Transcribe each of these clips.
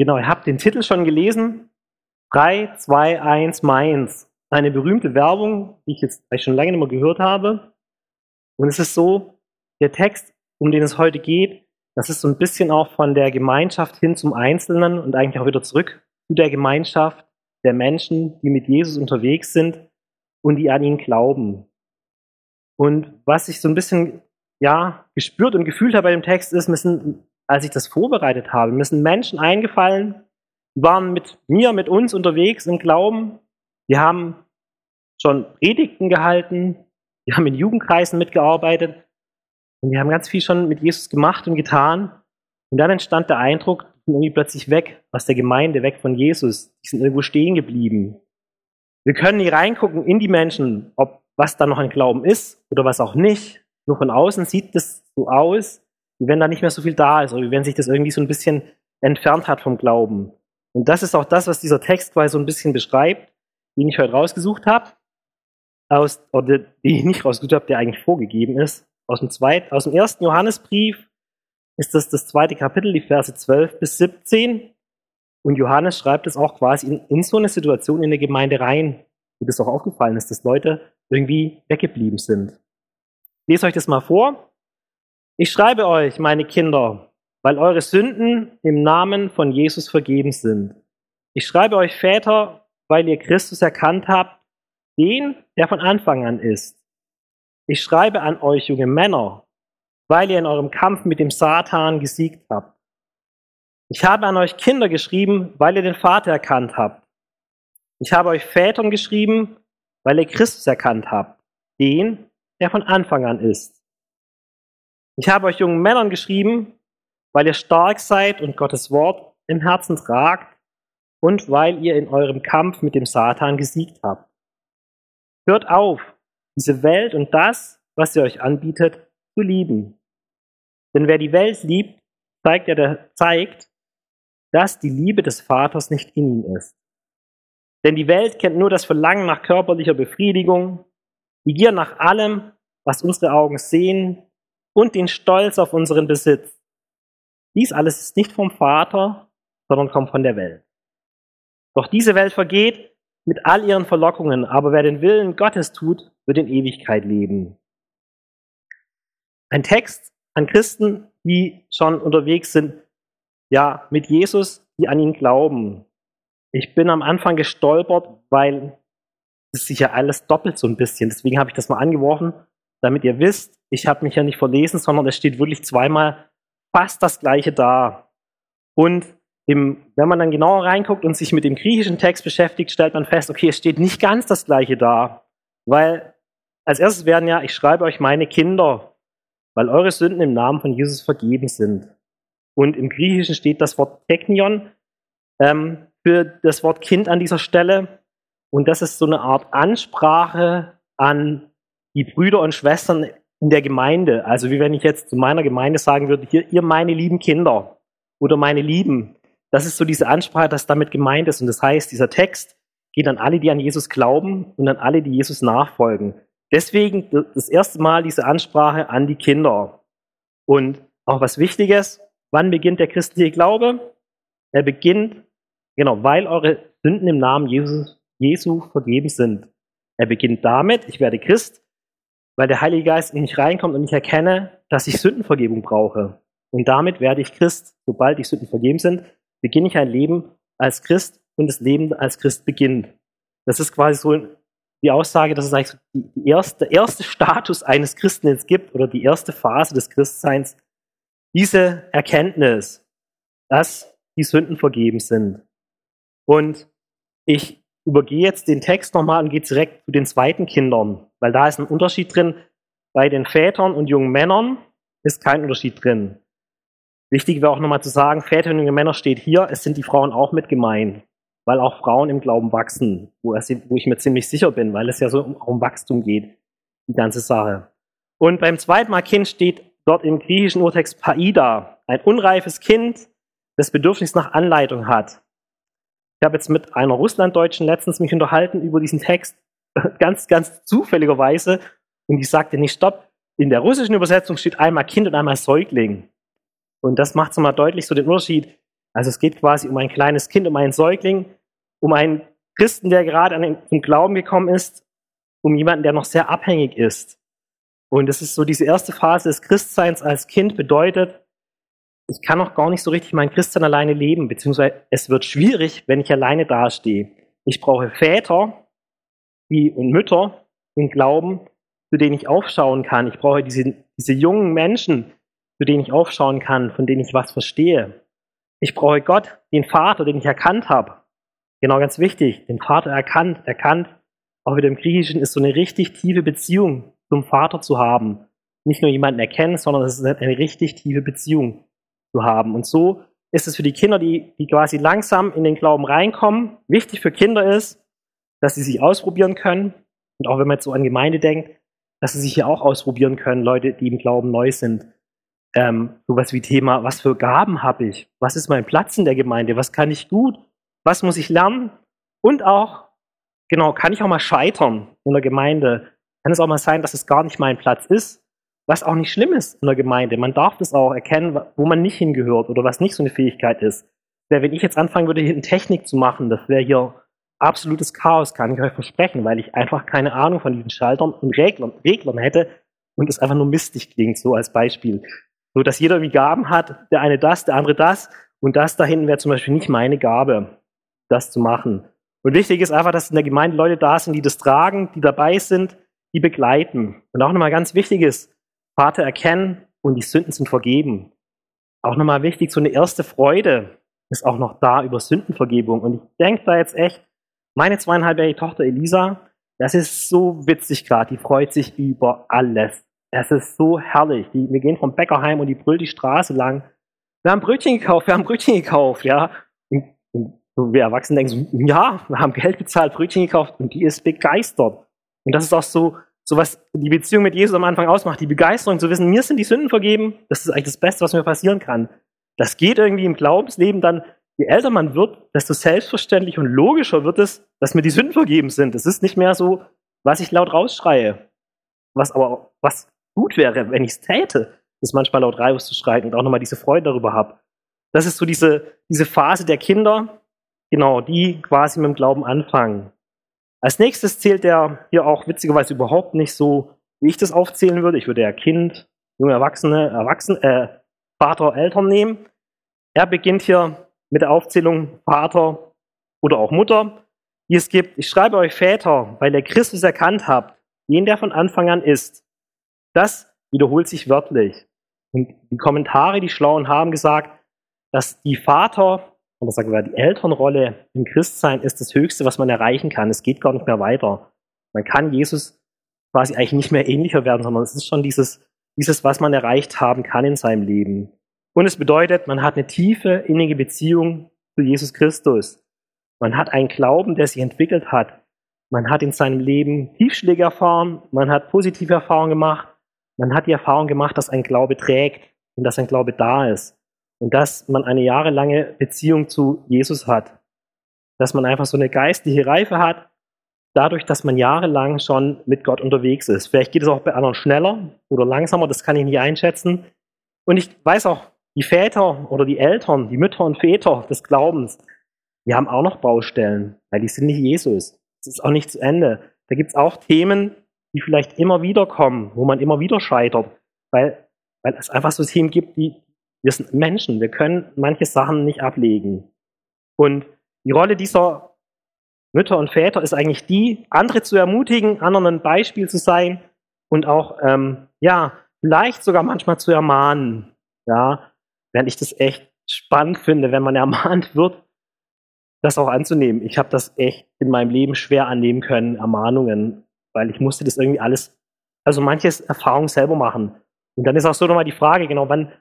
Genau, ihr habt den Titel schon gelesen. 3, 2, 1, Mainz. Eine berühmte Werbung, die ich jetzt schon lange nicht mehr gehört habe. Und es ist so, der Text, um den es heute geht, das ist so ein bisschen auch von der Gemeinschaft hin zum Einzelnen und eigentlich auch wieder zurück zu der Gemeinschaft der Menschen, die mit Jesus unterwegs sind und die an ihn glauben. Und was ich so ein bisschen ja, gespürt und gefühlt habe bei dem Text ist, müssen, als ich das vorbereitet habe, mir sind Menschen eingefallen, waren mit mir, mit uns unterwegs im Glauben. Die haben schon Predigten gehalten, die haben in Jugendkreisen mitgearbeitet und wir haben ganz viel schon mit Jesus gemacht und getan. Und dann entstand der Eindruck, die sind irgendwie plötzlich weg aus der Gemeinde, weg von Jesus. Die sind irgendwo stehen geblieben. Wir können nicht reingucken in die Menschen, ob was da noch ein Glauben ist oder was auch nicht. Nur von außen sieht das so aus, wie wenn da nicht mehr so viel da ist oder wie wenn sich das irgendwie so ein bisschen entfernt hat vom Glauben. Und das ist auch das, was dieser Text quasi so ein bisschen beschreibt, den ich heute rausgesucht habe, aus, oder den ich nicht rausgesucht habe, der eigentlich vorgegeben ist. Aus dem, zweiten, aus dem ersten Johannesbrief ist das das zweite Kapitel, die Verse 12 bis 17. Und Johannes schreibt es auch quasi in, in so eine Situation in der Gemeinde rein, wie das auch aufgefallen ist, dass Leute irgendwie weggeblieben sind. Ich lese euch das mal vor. Ich schreibe euch, meine Kinder, weil eure Sünden im Namen von Jesus vergeben sind. Ich schreibe euch Väter, weil ihr Christus erkannt habt, den, der von Anfang an ist. Ich schreibe an euch, junge Männer, weil ihr in eurem Kampf mit dem Satan gesiegt habt. Ich habe an euch Kinder geschrieben, weil ihr den Vater erkannt habt. Ich habe euch Vätern geschrieben, weil ihr Christus erkannt habt, den, der von Anfang an ist. Ich habe euch jungen Männern geschrieben, weil ihr stark seid und Gottes Wort im Herzen tragt und weil ihr in eurem Kampf mit dem Satan gesiegt habt. Hört auf, diese Welt und das, was sie euch anbietet, zu lieben. Denn wer die Welt liebt, zeigt, er, zeigt, dass die Liebe des Vaters nicht in ihm ist. Denn die Welt kennt nur das Verlangen nach körperlicher Befriedigung, die Gier nach allem, was unsere Augen sehen und den Stolz auf unseren Besitz. Dies alles ist nicht vom Vater, sondern kommt von der Welt. Doch diese Welt vergeht mit all ihren Verlockungen, aber wer den Willen Gottes tut, wird in Ewigkeit leben. Ein Text an Christen, die schon unterwegs sind ja, mit Jesus, die an ihn glauben. Ich bin am Anfang gestolpert, weil es sich ja alles doppelt so ein bisschen. Deswegen habe ich das mal angeworfen, damit ihr wisst, ich habe mich ja nicht verlesen, sondern es steht wirklich zweimal fast das gleiche da. Und im, wenn man dann genauer reinguckt und sich mit dem griechischen Text beschäftigt, stellt man fest, okay, es steht nicht ganz das gleiche da. Weil als erstes werden ja, ich schreibe euch meine Kinder, weil eure Sünden im Namen von Jesus vergeben sind. Und im Griechischen steht das Wort Teknion ähm, für das Wort Kind an dieser Stelle. Und das ist so eine Art Ansprache an die Brüder und Schwestern in der Gemeinde. Also wie wenn ich jetzt zu meiner Gemeinde sagen würde, hier, ihr meine lieben Kinder oder meine Lieben. Das ist so diese Ansprache, das damit gemeint ist. Und das heißt, dieser Text geht an alle, die an Jesus glauben und an alle, die Jesus nachfolgen. Deswegen das erste Mal diese Ansprache an die Kinder. Und auch was Wichtiges, Wann beginnt der christliche Glaube? Er beginnt, genau, weil eure Sünden im Namen Jesus, Jesu vergeben sind. Er beginnt damit, ich werde Christ, weil der Heilige Geist in mich reinkommt und ich erkenne, dass ich Sündenvergebung brauche. Und damit werde ich Christ. Sobald die Sünden vergeben sind, beginne ich ein Leben als Christ und das Leben als Christ beginnt. Das ist quasi so die Aussage, dass es eigentlich die erste, der erste Status eines Christen, den gibt, oder die erste Phase des Christseins, diese Erkenntnis, dass die Sünden vergeben sind. Und ich übergehe jetzt den Text nochmal und gehe direkt zu den zweiten Kindern, weil da ist ein Unterschied drin. Bei den Vätern und jungen Männern ist kein Unterschied drin. Wichtig wäre auch nochmal zu sagen, Väter und junge Männer steht hier, es sind die Frauen auch mit gemeint, weil auch Frauen im Glauben wachsen, wo, ich mir ziemlich sicher bin, weil es ja so um, um Wachstum geht, die ganze Sache. Und beim zweiten Mal Kind steht dort im griechischen Urtext Paida, ein unreifes Kind, das Bedürfnis nach Anleitung hat. Ich habe jetzt mit einer Russlanddeutschen letztens mich unterhalten über diesen Text, ganz, ganz zufälligerweise, und die sagte nicht, stopp, in der russischen Übersetzung steht einmal Kind und einmal Säugling. Und das macht so mal deutlich so den Unterschied. Also es geht quasi um ein kleines Kind, um einen Säugling, um einen Christen, der gerade an den Glauben gekommen ist, um jemanden, der noch sehr abhängig ist. Und das ist so diese erste Phase des Christseins als Kind bedeutet, ich kann noch gar nicht so richtig mein Christsein alleine leben, beziehungsweise es wird schwierig, wenn ich alleine dastehe. Ich brauche Väter die, und Mütter im Glauben, zu denen ich aufschauen kann. Ich brauche diese, diese jungen Menschen, zu denen ich aufschauen kann, von denen ich was verstehe. Ich brauche Gott, den Vater, den ich erkannt habe. Genau, ganz wichtig, den Vater erkannt, erkannt. Auch wieder im Griechischen ist so eine richtig tiefe Beziehung zum Vater zu haben. Nicht nur jemanden erkennen, sondern es ist eine richtig tiefe Beziehung zu haben. Und so ist es für die Kinder, die, die quasi langsam in den Glauben reinkommen, wichtig für Kinder ist, dass sie sich ausprobieren können. Und auch wenn man jetzt so an Gemeinde denkt, dass sie sich hier auch ausprobieren können, Leute, die im Glauben neu sind. Ähm, sowas wie Thema, was für Gaben habe ich? Was ist mein Platz in der Gemeinde? Was kann ich gut? Was muss ich lernen? Und auch, genau, kann ich auch mal scheitern in der Gemeinde? Kann es auch mal sein, dass es gar nicht mein Platz ist? Was auch nicht schlimm ist in der Gemeinde. Man darf das auch erkennen, wo man nicht hingehört oder was nicht so eine Fähigkeit ist. Wenn ich jetzt anfangen würde, hier eine Technik zu machen, das wäre hier absolutes Chaos, kann ich euch versprechen, weil ich einfach keine Ahnung von diesen Schaltern und Reglern, Reglern hätte und es einfach nur mistig klingt, so als Beispiel. So dass jeder wie Gaben hat, der eine das, der andere das und das da hinten wäre zum Beispiel nicht meine Gabe, das zu machen. Und wichtig ist einfach, dass in der Gemeinde Leute da sind, die das tragen, die dabei sind, die begleiten. Und auch nochmal ganz wichtig ist, Vater erkennen und die Sünden sind vergeben. Auch nochmal wichtig, so eine erste Freude ist auch noch da über Sündenvergebung. Und ich denke da jetzt echt, meine zweieinhalbjährige Tochter Elisa, das ist so witzig gerade, die freut sich über alles. Es ist so herrlich. Die, wir gehen vom Bäcker heim und die brüllt die Straße lang. Wir haben Brötchen gekauft, wir haben Brötchen gekauft, ja. Und, und wir Erwachsene denken so, ja, wir haben Geld bezahlt, Brötchen gekauft und die ist begeistert. Und das ist auch so, so was die Beziehung mit Jesus am Anfang ausmacht, die Begeisterung zu wissen, mir sind die Sünden vergeben, das ist eigentlich das Beste, was mir passieren kann. Das geht irgendwie im Glaubensleben dann je älter man wird, desto selbstverständlich und logischer wird es, dass mir die Sünden vergeben sind. Es ist nicht mehr so, was ich laut rausschreie. Was aber, was gut wäre, wenn ich es täte, ist manchmal laut rauszuschreien und auch nochmal diese Freude darüber habe. Das ist so diese, diese Phase der Kinder, genau, die quasi mit dem Glauben anfangen. Als nächstes zählt der hier auch witzigerweise überhaupt nicht so, wie ich das aufzählen würde. Ich würde ja Kind, junge Erwachsene, Erwachsene, äh, Vater, Eltern nehmen. Er beginnt hier mit der Aufzählung Vater oder auch Mutter, die es gibt. Ich schreibe euch Väter, weil ihr Christus erkannt habt, den der von Anfang an ist. Das wiederholt sich wörtlich. Und die Kommentare, die Schlauen haben gesagt, dass die Vater, oder sagen wir die Elternrolle im Christsein ist das Höchste, was man erreichen kann. Es geht gar nicht mehr weiter. Man kann Jesus quasi eigentlich nicht mehr ähnlicher werden, sondern es ist schon dieses, dieses, was man erreicht haben kann in seinem Leben. Und es bedeutet, man hat eine tiefe, innige Beziehung zu Jesus Christus. Man hat einen Glauben, der sich entwickelt hat. Man hat in seinem Leben Tiefschläge erfahren, man hat positive Erfahrungen gemacht, man hat die Erfahrung gemacht, dass ein Glaube trägt und dass ein Glaube da ist und dass man eine jahrelange Beziehung zu Jesus hat. Dass man einfach so eine geistliche Reife hat, dadurch, dass man jahrelang schon mit Gott unterwegs ist. Vielleicht geht es auch bei anderen schneller oder langsamer, das kann ich nicht einschätzen. Und ich weiß auch die Väter oder die Eltern, die Mütter und Väter des Glaubens, die haben auch noch Baustellen, weil die sind nicht Jesus. Es ist auch nicht zu Ende. Da gibt es auch Themen, die vielleicht immer wieder kommen, wo man immer wieder scheitert, weil, weil es einfach so Themen gibt, die, wir sind Menschen, wir können manche Sachen nicht ablegen. Und die Rolle dieser Mütter und Väter ist eigentlich die, andere zu ermutigen, anderen ein Beispiel zu sein und auch, ähm, ja, vielleicht sogar manchmal zu ermahnen. Ja, während ich das echt spannend finde, wenn man ermahnt wird, das auch anzunehmen. Ich habe das echt in meinem Leben schwer annehmen können, Ermahnungen, weil ich musste das irgendwie alles, also manches Erfahrung selber machen. Und dann ist auch so nochmal die Frage, genau, wann,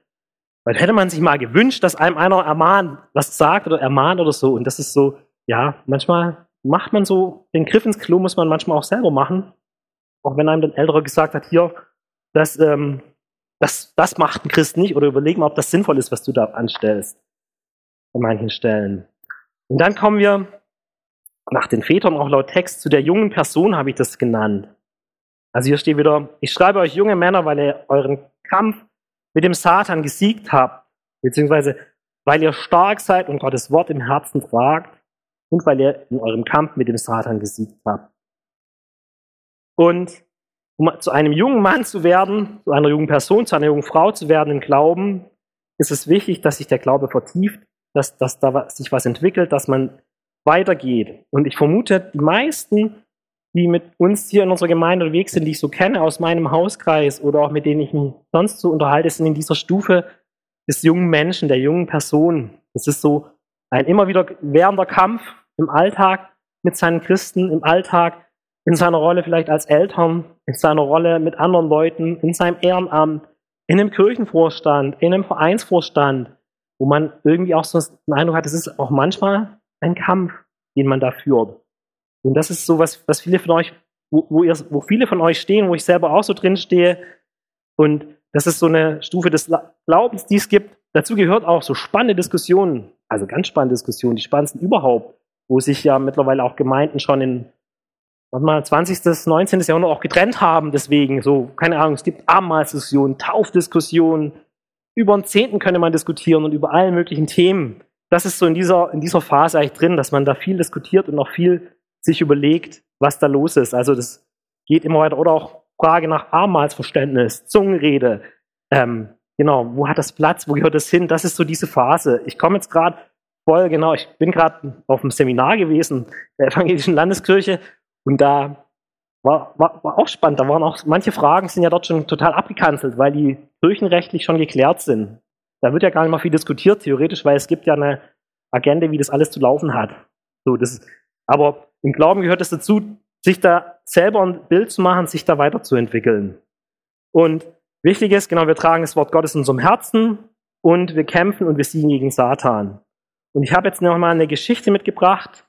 wann hätte man sich mal gewünscht, dass einem einer ermahnt, was sagt oder ermahnt oder so. Und das ist so, ja, manchmal macht man so, den Griff ins Klo muss man manchmal auch selber machen. Auch wenn einem dann Älterer gesagt hat, hier, das ähm, das, das macht ein Christ nicht oder überleg mal, ob das sinnvoll ist, was du da anstellst. An manchen Stellen. Und dann kommen wir nach den Vätern auch laut Text zu der jungen Person, habe ich das genannt. Also hier steht wieder, ich schreibe euch junge Männer, weil ihr euren Kampf mit dem Satan gesiegt habt, beziehungsweise weil ihr stark seid und Gottes Wort im Herzen tragt und weil ihr in eurem Kampf mit dem Satan gesiegt habt. Und um zu einem jungen Mann zu werden, zu einer jungen Person, zu einer jungen Frau zu werden im Glauben, ist es wichtig, dass sich der Glaube vertieft, dass, dass da sich was entwickelt, dass man weitergeht. Und ich vermute, die meisten, die mit uns hier in unserer Gemeinde unterwegs sind, die ich so kenne aus meinem Hauskreis oder auch mit denen ich mich sonst so unterhalte, sind in dieser Stufe des jungen Menschen, der jungen Person. Das ist so ein immer wieder währender Kampf im Alltag mit seinen Christen, im Alltag, in seiner Rolle vielleicht als Eltern, in seiner Rolle mit anderen Leuten, in seinem Ehrenamt, in einem Kirchenvorstand, in einem Vereinsvorstand, wo man irgendwie auch so den Eindruck hat, es ist auch manchmal ein Kampf, den man da führt. Und das ist so was, was viele von euch, wo, wo, ihr, wo viele von euch stehen, wo ich selber auch so drin stehe. Und das ist so eine Stufe des Glaubens, die es gibt. Dazu gehört auch so spannende Diskussionen, also ganz spannende Diskussionen, die spannendsten überhaupt, wo sich ja mittlerweile auch Gemeinden schon in warte mal, 20., 19. Jahrhundert auch getrennt haben, deswegen, so, keine Ahnung, es gibt Abendmahlsdiskussionen, Taufdiskussionen, über den Zehnten könnte man diskutieren und über allen möglichen Themen. Das ist so in dieser, in dieser Phase eigentlich drin, dass man da viel diskutiert und noch viel sich überlegt, was da los ist. Also das geht immer weiter. Oder auch Frage nach Abendmahlsverständnis, Zungenrede. Ähm, genau, wo hat das Platz, wo gehört das hin? Das ist so diese Phase. Ich komme jetzt gerade voll, genau, ich bin gerade auf einem Seminar gewesen der Evangelischen Landeskirche und da war, war, war auch spannend. Da waren auch manche Fragen sind ja dort schon total abgekanzelt, weil die kirchenrechtlich schon geklärt sind. Da wird ja gar nicht mal viel diskutiert, theoretisch, weil es gibt ja eine Agenda, wie das alles zu laufen hat. So, das, aber im Glauben gehört es dazu, sich da selber ein Bild zu machen, sich da weiterzuentwickeln. Und wichtig ist, genau, wir tragen das Wort Gottes in unserem Herzen und wir kämpfen und wir siegen gegen Satan. Und ich habe jetzt noch mal eine Geschichte mitgebracht.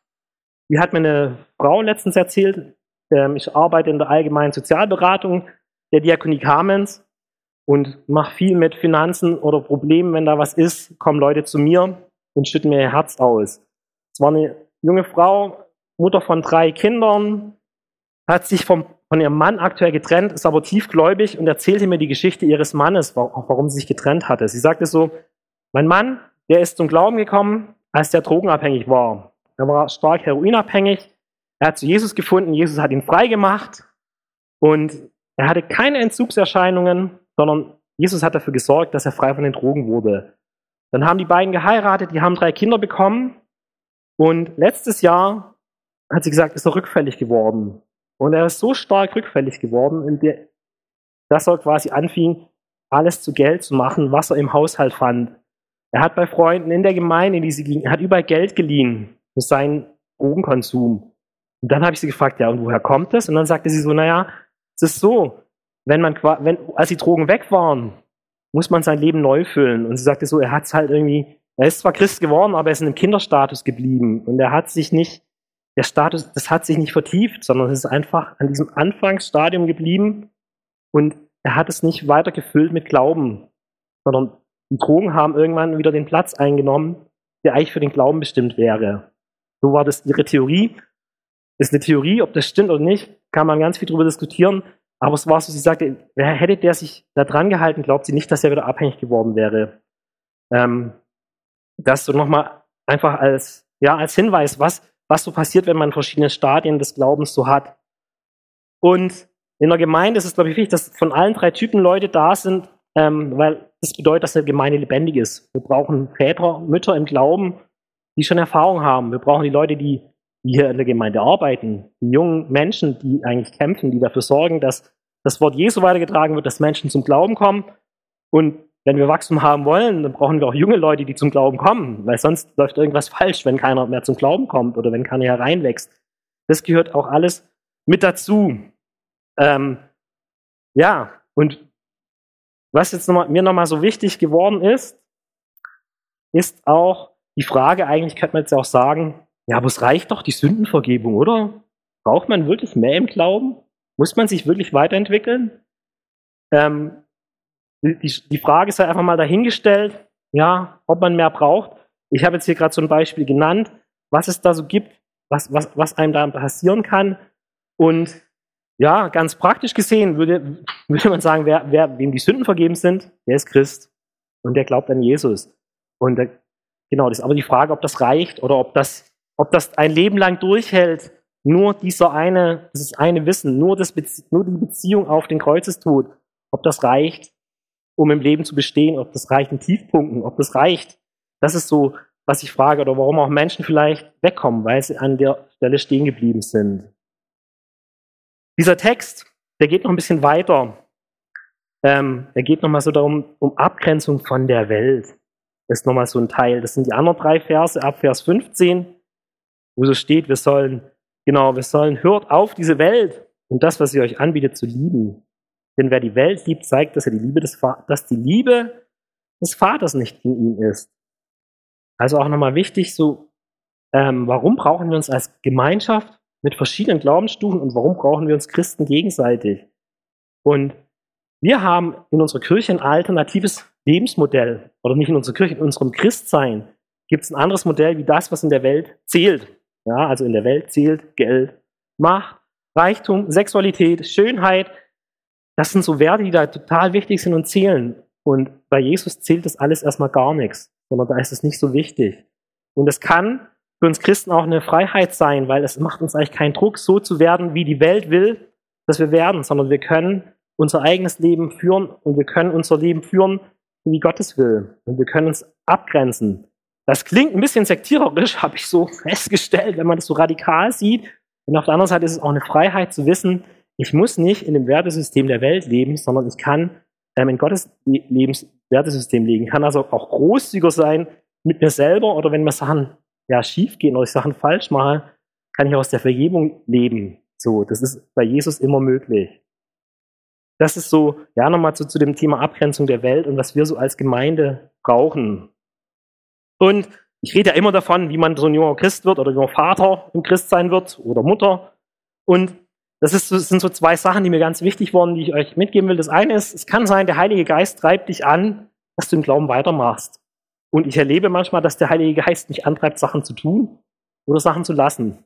Die hat mir eine Frau letztens erzählt. Ähm, ich arbeite in der allgemeinen Sozialberatung der Diakonie Kamenz und mache viel mit Finanzen oder Problemen. Wenn da was ist, kommen Leute zu mir und schütten mir ihr Herz aus. Es war eine junge Frau, Mutter von drei Kindern, hat sich vom, von ihrem Mann aktuell getrennt, ist aber tiefgläubig und erzählte mir die Geschichte ihres Mannes, warum sie sich getrennt hatte. Sie sagte so, mein Mann, der ist zum Glauben gekommen, als der drogenabhängig war. Er war stark heroinabhängig. Er hat zu Jesus gefunden. Jesus hat ihn frei gemacht. Und er hatte keine Entzugserscheinungen, sondern Jesus hat dafür gesorgt, dass er frei von den Drogen wurde. Dann haben die beiden geheiratet, die haben drei Kinder bekommen. Und letztes Jahr hat sie gesagt, ist er rückfällig geworden. Und er ist so stark rückfällig geworden, dass er quasi anfing, alles zu Geld zu machen, was er im Haushalt fand. Er hat bei Freunden in der Gemeinde, in die sie ging, hat überall Geld geliehen für seinen Drogenkonsum. Und dann habe ich sie gefragt, ja, und woher kommt das? Und dann sagte sie so, naja, es ist so, wenn man, wenn, als die Drogen weg waren, muss man sein Leben neu füllen. Und sie sagte so, er hat es halt irgendwie, er ist zwar Christ geworden, aber er ist in einem Kinderstatus geblieben. Und er hat sich nicht, der Status, das hat sich nicht vertieft, sondern es ist einfach an diesem Anfangsstadium geblieben. Und er hat es nicht weiter gefüllt mit Glauben, sondern die Drogen haben irgendwann wieder den Platz eingenommen, der eigentlich für den Glauben bestimmt wäre. So war das ihre Theorie. Das ist eine Theorie, ob das stimmt oder nicht, kann man ganz viel darüber diskutieren. Aber es war so, sie sagte, hätte der sich da dran gehalten, glaubt sie nicht, dass er wieder abhängig geworden wäre. Ähm, das so nochmal einfach als, ja, als Hinweis, was, was so passiert, wenn man verschiedene Stadien des Glaubens so hat. Und in der Gemeinde ist es, glaube ich, wichtig, dass von allen drei Typen Leute da sind, ähm, weil das bedeutet, dass eine Gemeinde lebendig ist. Wir brauchen Väter, Mütter im Glauben, die schon Erfahrung haben. Wir brauchen die Leute, die, hier in der Gemeinde arbeiten, die jungen Menschen, die eigentlich kämpfen, die dafür sorgen, dass das Wort Jesu weitergetragen wird, dass Menschen zum Glauben kommen. Und wenn wir Wachstum haben wollen, dann brauchen wir auch junge Leute, die zum Glauben kommen, weil sonst läuft irgendwas falsch, wenn keiner mehr zum Glauben kommt oder wenn keiner hereinwächst. Das gehört auch alles mit dazu. Ähm, ja, und was jetzt noch mal, mir nochmal so wichtig geworden ist, ist auch die Frage, eigentlich könnte man jetzt auch sagen, ja, aber es reicht doch die Sündenvergebung, oder? Braucht man wirklich mehr im Glauben? Muss man sich wirklich weiterentwickeln? Ähm, die, die Frage sei einfach mal dahingestellt, ja, ob man mehr braucht. Ich habe jetzt hier gerade so ein Beispiel genannt, was es da so gibt, was, was, was einem da passieren kann. Und ja, ganz praktisch gesehen würde, würde man sagen, wer, wer, wem die Sünden vergeben sind, der ist Christ. Und der glaubt an Jesus. Und der, genau, das ist aber die Frage, ob das reicht oder ob das, ob das ein Leben lang durchhält. Nur dieser eine, dieses eine Wissen, nur, das, nur die Beziehung auf den Kreuzestod, ob das reicht, um im Leben zu bestehen, ob das reicht in Tiefpunkten, ob das reicht. Das ist so, was ich frage, oder warum auch Menschen vielleicht wegkommen, weil sie an der Stelle stehen geblieben sind. Dieser Text, der geht noch ein bisschen weiter. Ähm, er geht nochmal so darum, um Abgrenzung von der Welt. Das ist nochmal so ein Teil. Das sind die anderen drei Verse ab Vers 15, wo so steht, wir sollen, genau, wir sollen, hört auf diese Welt und das, was sie euch anbietet, zu lieben. Denn wer die Welt liebt, zeigt, dass er die Liebe des, dass die Liebe des Vaters nicht in ihm ist. Also auch nochmal wichtig, so, ähm, warum brauchen wir uns als Gemeinschaft mit verschiedenen Glaubensstufen und warum brauchen wir uns Christen gegenseitig? Und wir haben in unserer Kirche ein alternatives Lebensmodell. Oder nicht in unserer Kirche, in unserem Christsein gibt es ein anderes Modell wie das, was in der Welt zählt. Ja, also in der Welt zählt Geld, Macht, Reichtum, Sexualität, Schönheit. Das sind so Werte, die da total wichtig sind und zählen. Und bei Jesus zählt das alles erstmal gar nichts, sondern da ist es nicht so wichtig. Und es kann für uns Christen auch eine Freiheit sein, weil es macht uns eigentlich keinen Druck, so zu werden, wie die Welt will, dass wir werden, sondern wir können unser eigenes Leben führen und wir können unser Leben führen, wie Gottes will. Und wir können uns abgrenzen. Das klingt ein bisschen sektiererisch, habe ich so festgestellt, wenn man das so radikal sieht. Und auf der anderen Seite ist es auch eine Freiheit zu wissen, ich muss nicht in dem Wertesystem der Welt leben, sondern ich kann ähm, in Gottes Lebens Wertesystem leben. Ich kann also auch großzügiger sein mit mir selber oder wenn mir Sachen ja, schief gehen oder ich Sachen falsch mache, kann ich aus der Vergebung leben. So, das ist bei Jesus immer möglich. Das ist so, ja, nochmal zu, zu dem Thema Abgrenzung der Welt und was wir so als Gemeinde brauchen. Und ich rede ja immer davon, wie man so ein junger Christ wird oder junger Vater im Christ sein wird oder Mutter. Und das, ist, sind so zwei Sachen, die mir ganz wichtig waren, die ich euch mitgeben will. Das eine ist, es kann sein, der Heilige Geist treibt dich an, dass du im Glauben weitermachst. Und ich erlebe manchmal, dass der Heilige Geist mich antreibt, Sachen zu tun oder Sachen zu lassen.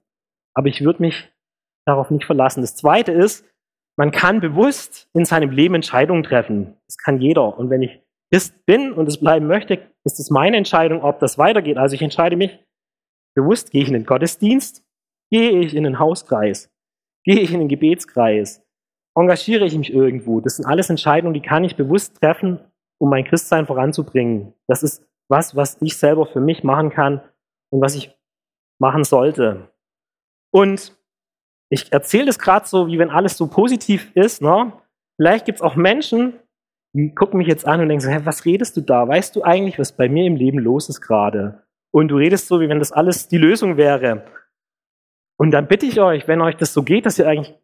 Aber ich würde mich darauf nicht verlassen. Das zweite ist, man kann bewusst in seinem Leben Entscheidungen treffen. Das kann jeder. Und wenn ich Christ bin und es bleiben möchte, ist es meine Entscheidung, ob das weitergeht. Also ich entscheide mich bewusst, gehe ich in den Gottesdienst, gehe ich in den Hauskreis, gehe ich in den Gebetskreis, engagiere ich mich irgendwo. Das sind alles Entscheidungen, die kann ich bewusst treffen, um mein Christsein voranzubringen. Das ist was, was ich selber für mich machen kann und was ich machen sollte. Und ich erzähle das gerade so, wie wenn alles so positiv ist. Ne? Vielleicht gibt es auch Menschen, die gucken mich jetzt an und denken so, hä, was redest du da? Weißt du eigentlich, was bei mir im Leben los ist gerade? Und du redest so, wie wenn das alles die Lösung wäre. Und dann bitte ich euch, wenn euch das so geht, dass ihr eigentlich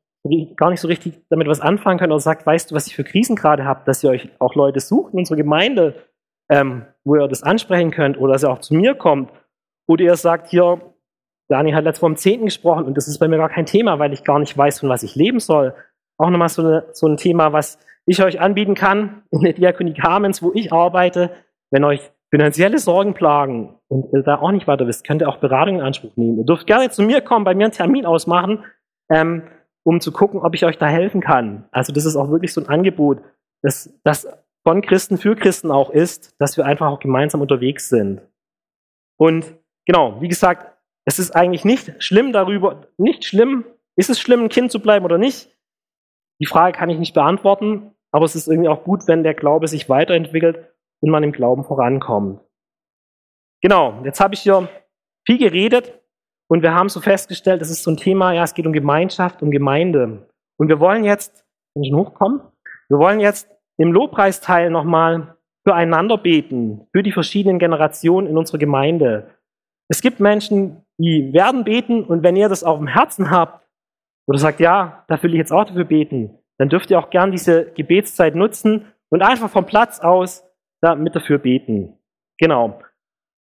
gar nicht so richtig damit was anfangen könnt oder sagt, weißt du, was ich für Krisen gerade habe, dass ihr euch auch Leute sucht in unserer Gemeinde, ähm, wo ihr das ansprechen könnt oder dass ihr auch zu mir kommt. Oder ihr sagt, hier, Dani hat letztes Mal am 10. gesprochen und das ist bei mir gar kein Thema, weil ich gar nicht weiß, von was ich leben soll. Auch nochmal so, so ein Thema, was ich euch anbieten kann in der Diakonie Kamenz, wo ich arbeite. Wenn euch finanzielle Sorgen plagen und ihr da auch nicht weiter wisst, könnt ihr auch Beratung in Anspruch nehmen. Ihr dürft gerne zu mir kommen, bei mir einen Termin ausmachen, ähm, um zu gucken, ob ich euch da helfen kann. Also das ist auch wirklich so ein Angebot, das, das von Christen für Christen auch ist, dass wir einfach auch gemeinsam unterwegs sind. Und genau, wie gesagt, es ist eigentlich nicht schlimm darüber, nicht schlimm, ist es schlimm, ein Kind zu bleiben oder nicht? Die Frage kann ich nicht beantworten, aber es ist irgendwie auch gut, wenn der Glaube sich weiterentwickelt und man im Glauben vorankommt. Genau, jetzt habe ich hier viel geredet und wir haben so festgestellt, das ist so ein Thema, ja, es geht um Gemeinschaft, um Gemeinde. Und wir wollen jetzt, wenn ich hochkomme, wir wollen jetzt im Lobpreisteil nochmal füreinander beten, für die verschiedenen Generationen in unserer Gemeinde. Es gibt Menschen, die werden beten und wenn ihr das auf dem Herzen habt oder sagt, ja, da will ich jetzt auch dafür beten, dann dürft ihr auch gern diese Gebetszeit nutzen und einfach vom Platz aus da mit dafür beten. Genau.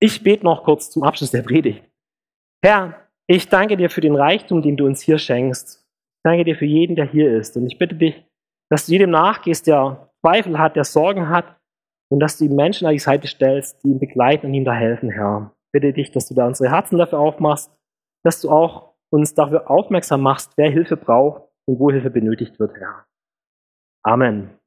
Ich bete noch kurz zum Abschluss der Predigt. Herr, ich danke dir für den Reichtum, den du uns hier schenkst. Ich danke dir für jeden, der hier ist. Und ich bitte dich, dass du jedem nachgehst, der Zweifel hat, der Sorgen hat und dass du ihm Menschen an die Seite stellst, die ihm begleiten und ihm da helfen, Herr bitte dich, dass du da unsere Herzen dafür aufmachst, dass du auch uns dafür aufmerksam machst, wer Hilfe braucht und wo Hilfe benötigt wird, Herr. Amen.